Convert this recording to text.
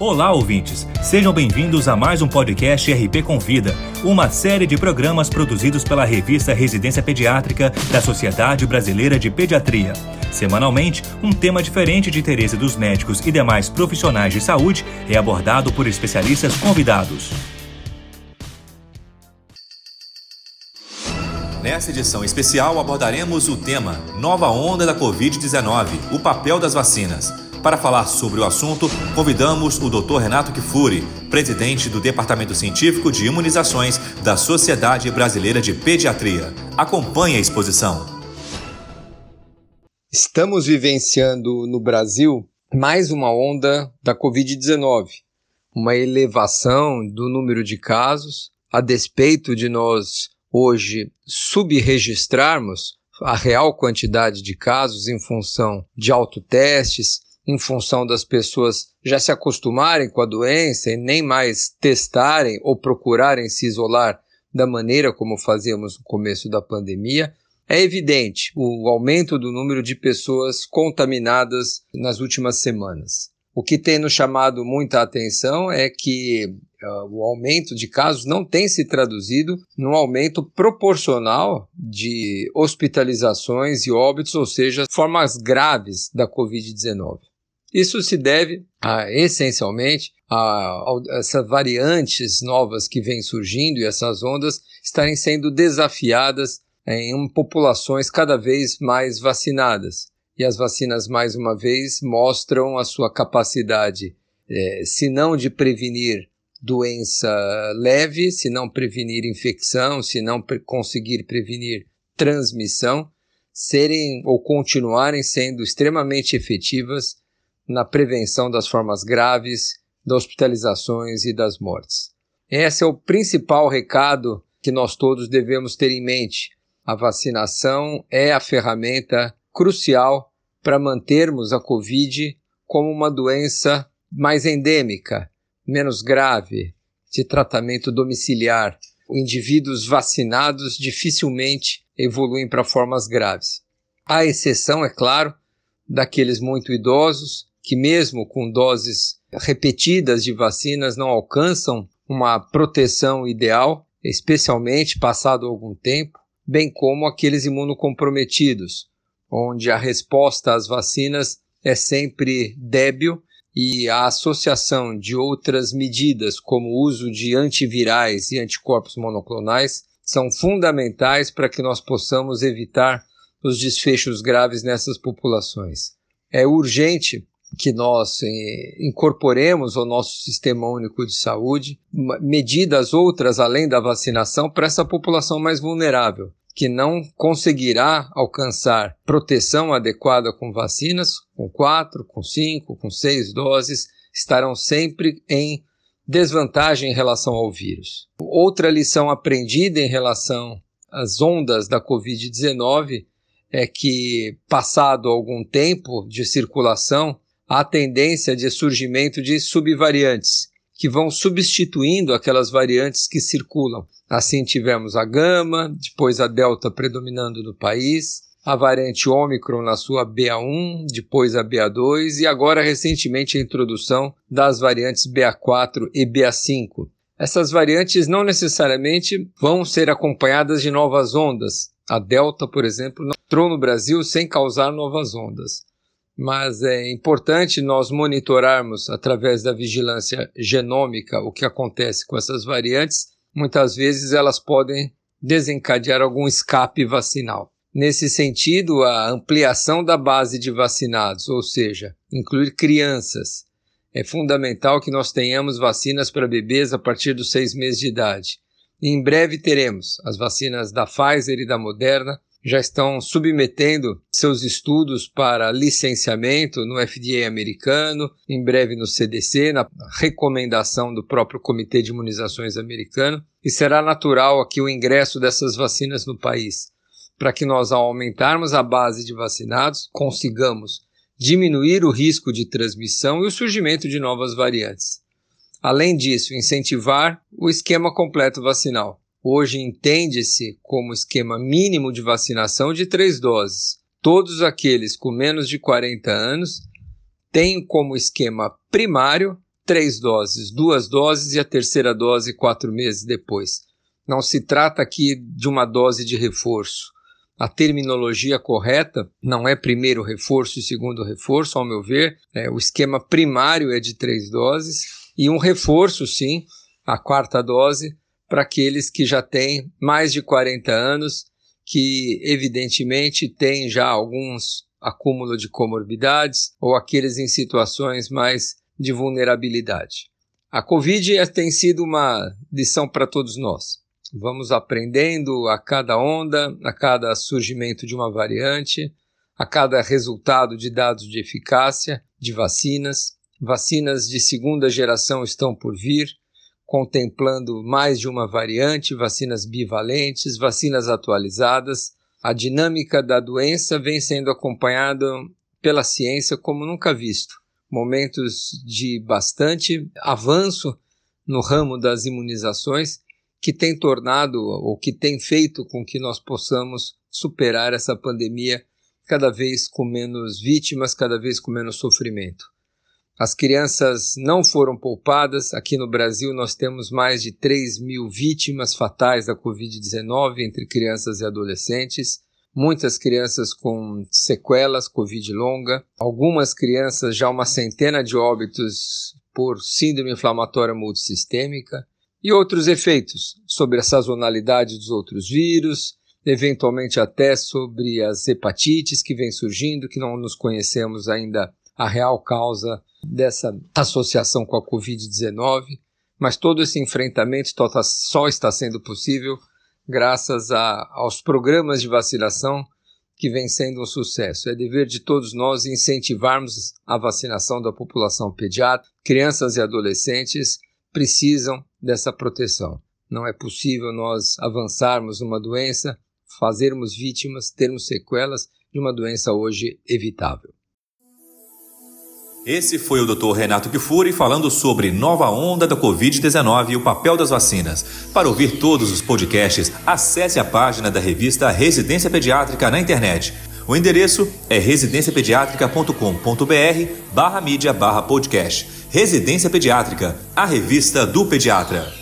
Olá, ouvintes! Sejam bem-vindos a mais um podcast RP Convida, uma série de programas produzidos pela revista Residência Pediátrica da Sociedade Brasileira de Pediatria. Semanalmente, um tema diferente de interesse dos médicos e demais profissionais de saúde é abordado por especialistas convidados. Nessa edição especial abordaremos o tema Nova Onda da Covid-19 o papel das vacinas. Para falar sobre o assunto, convidamos o Dr. Renato Kifuri, presidente do Departamento Científico de Imunizações da Sociedade Brasileira de Pediatria. Acompanhe a exposição. Estamos vivenciando no Brasil mais uma onda da Covid-19, uma elevação do número de casos, a despeito de nós hoje subregistrarmos a real quantidade de casos em função de autotestes em função das pessoas já se acostumarem com a doença e nem mais testarem ou procurarem se isolar da maneira como fazíamos no começo da pandemia, é evidente o aumento do número de pessoas contaminadas nas últimas semanas. O que tem nos chamado muita atenção é que uh, o aumento de casos não tem se traduzido num aumento proporcional de hospitalizações e óbitos, ou seja, formas graves da Covid-19. Isso se deve a, essencialmente a, a, essas variantes novas que vêm surgindo e essas ondas estarem sendo desafiadas em populações cada vez mais vacinadas. E as vacinas, mais uma vez, mostram a sua capacidade, é, se não de prevenir doença leve, se não prevenir infecção, se não pre conseguir prevenir transmissão, serem ou continuarem sendo extremamente efetivas na prevenção das formas graves, das hospitalizações e das mortes. Esse é o principal recado que nós todos devemos ter em mente. A vacinação é a ferramenta crucial para mantermos a Covid como uma doença mais endêmica, menos grave, de tratamento domiciliar. Indivíduos vacinados dificilmente evoluem para formas graves. A exceção, é claro, daqueles muito idosos que, mesmo com doses repetidas de vacinas, não alcançam uma proteção ideal, especialmente passado algum tempo, bem como aqueles imunocomprometidos, onde a resposta às vacinas é sempre débil e a associação de outras medidas, como o uso de antivirais e anticorpos monoclonais, são fundamentais para que nós possamos evitar os desfechos graves nessas populações. É urgente que nós eh, incorporemos ao nosso sistema único de saúde medidas outras além da vacinação para essa população mais vulnerável, que não conseguirá alcançar proteção adequada com vacinas, com quatro, com cinco, com seis doses, estarão sempre em desvantagem em relação ao vírus. Outra lição aprendida em relação às ondas da Covid-19 é que, passado algum tempo de circulação, a tendência de surgimento de subvariantes, que vão substituindo aquelas variantes que circulam. Assim tivemos a gama, depois a delta predominando no país, a variante Ômicron na sua BA1, depois a BA2 e agora recentemente a introdução das variantes BA4 e BA5. Essas variantes não necessariamente vão ser acompanhadas de novas ondas. A Delta, por exemplo, entrou no Brasil sem causar novas ondas mas é importante nós monitorarmos através da vigilância genômica o que acontece com essas variantes. Muitas vezes elas podem desencadear algum escape vacinal. Nesse sentido, a ampliação da base de vacinados, ou seja, incluir crianças, é fundamental que nós tenhamos vacinas para bebês a partir dos seis meses de idade. E em breve teremos as vacinas da Pfizer e da Moderna já estão submetendo seus estudos para licenciamento no FDA americano, em breve no CDC, na recomendação do próprio Comitê de Imunizações americano, e será natural aqui o ingresso dessas vacinas no país, para que nós, ao aumentarmos a base de vacinados, consigamos diminuir o risco de transmissão e o surgimento de novas variantes. Além disso, incentivar o esquema completo vacinal hoje entende-se como esquema mínimo de vacinação de três doses. Todos aqueles com menos de 40 anos têm como esquema primário três doses, duas doses e a terceira dose quatro meses depois. Não se trata aqui de uma dose de reforço. A terminologia correta não é primeiro reforço e segundo reforço, ao meu ver. É, o esquema primário é de três doses e um reforço, sim, a quarta dose, para aqueles que já têm mais de 40 anos, que evidentemente têm já alguns acúmulo de comorbidades ou aqueles em situações mais de vulnerabilidade. A Covid é, tem sido uma lição para todos nós. Vamos aprendendo a cada onda, a cada surgimento de uma variante, a cada resultado de dados de eficácia de vacinas. Vacinas de segunda geração estão por vir, contemplando mais de uma variante, vacinas bivalentes, vacinas atualizadas. A dinâmica da doença vem sendo acompanhada pela ciência como nunca visto momentos de bastante avanço no ramo das imunizações que tem tornado ou que tem feito com que nós possamos superar essa pandemia cada vez com menos vítimas, cada vez com menos sofrimento. As crianças não foram poupadas. Aqui no Brasil, nós temos mais de 3 mil vítimas fatais da Covid-19 entre crianças e adolescentes. Muitas crianças com sequelas Covid longa, algumas crianças já uma centena de óbitos por síndrome inflamatória multissistêmica. E outros efeitos sobre a sazonalidade dos outros vírus, eventualmente até sobre as hepatites que vêm surgindo, que não nos conhecemos ainda a real causa dessa associação com a Covid-19, mas todo esse enfrentamento só está sendo possível graças a, aos programas de vacinação que vem sendo um sucesso. É dever de todos nós incentivarmos a vacinação da população pediátrica. Crianças e adolescentes precisam dessa proteção. Não é possível nós avançarmos numa doença, fazermos vítimas, termos sequelas de uma doença hoje evitável. Esse foi o Dr. Renato Kifuri falando sobre nova onda da Covid-19 e o papel das vacinas. Para ouvir todos os podcasts, acesse a página da revista Residência Pediátrica na internet. O endereço é residenciapediatrica.com.br barra mídia barra podcast. Residência Pediátrica, a revista do pediatra.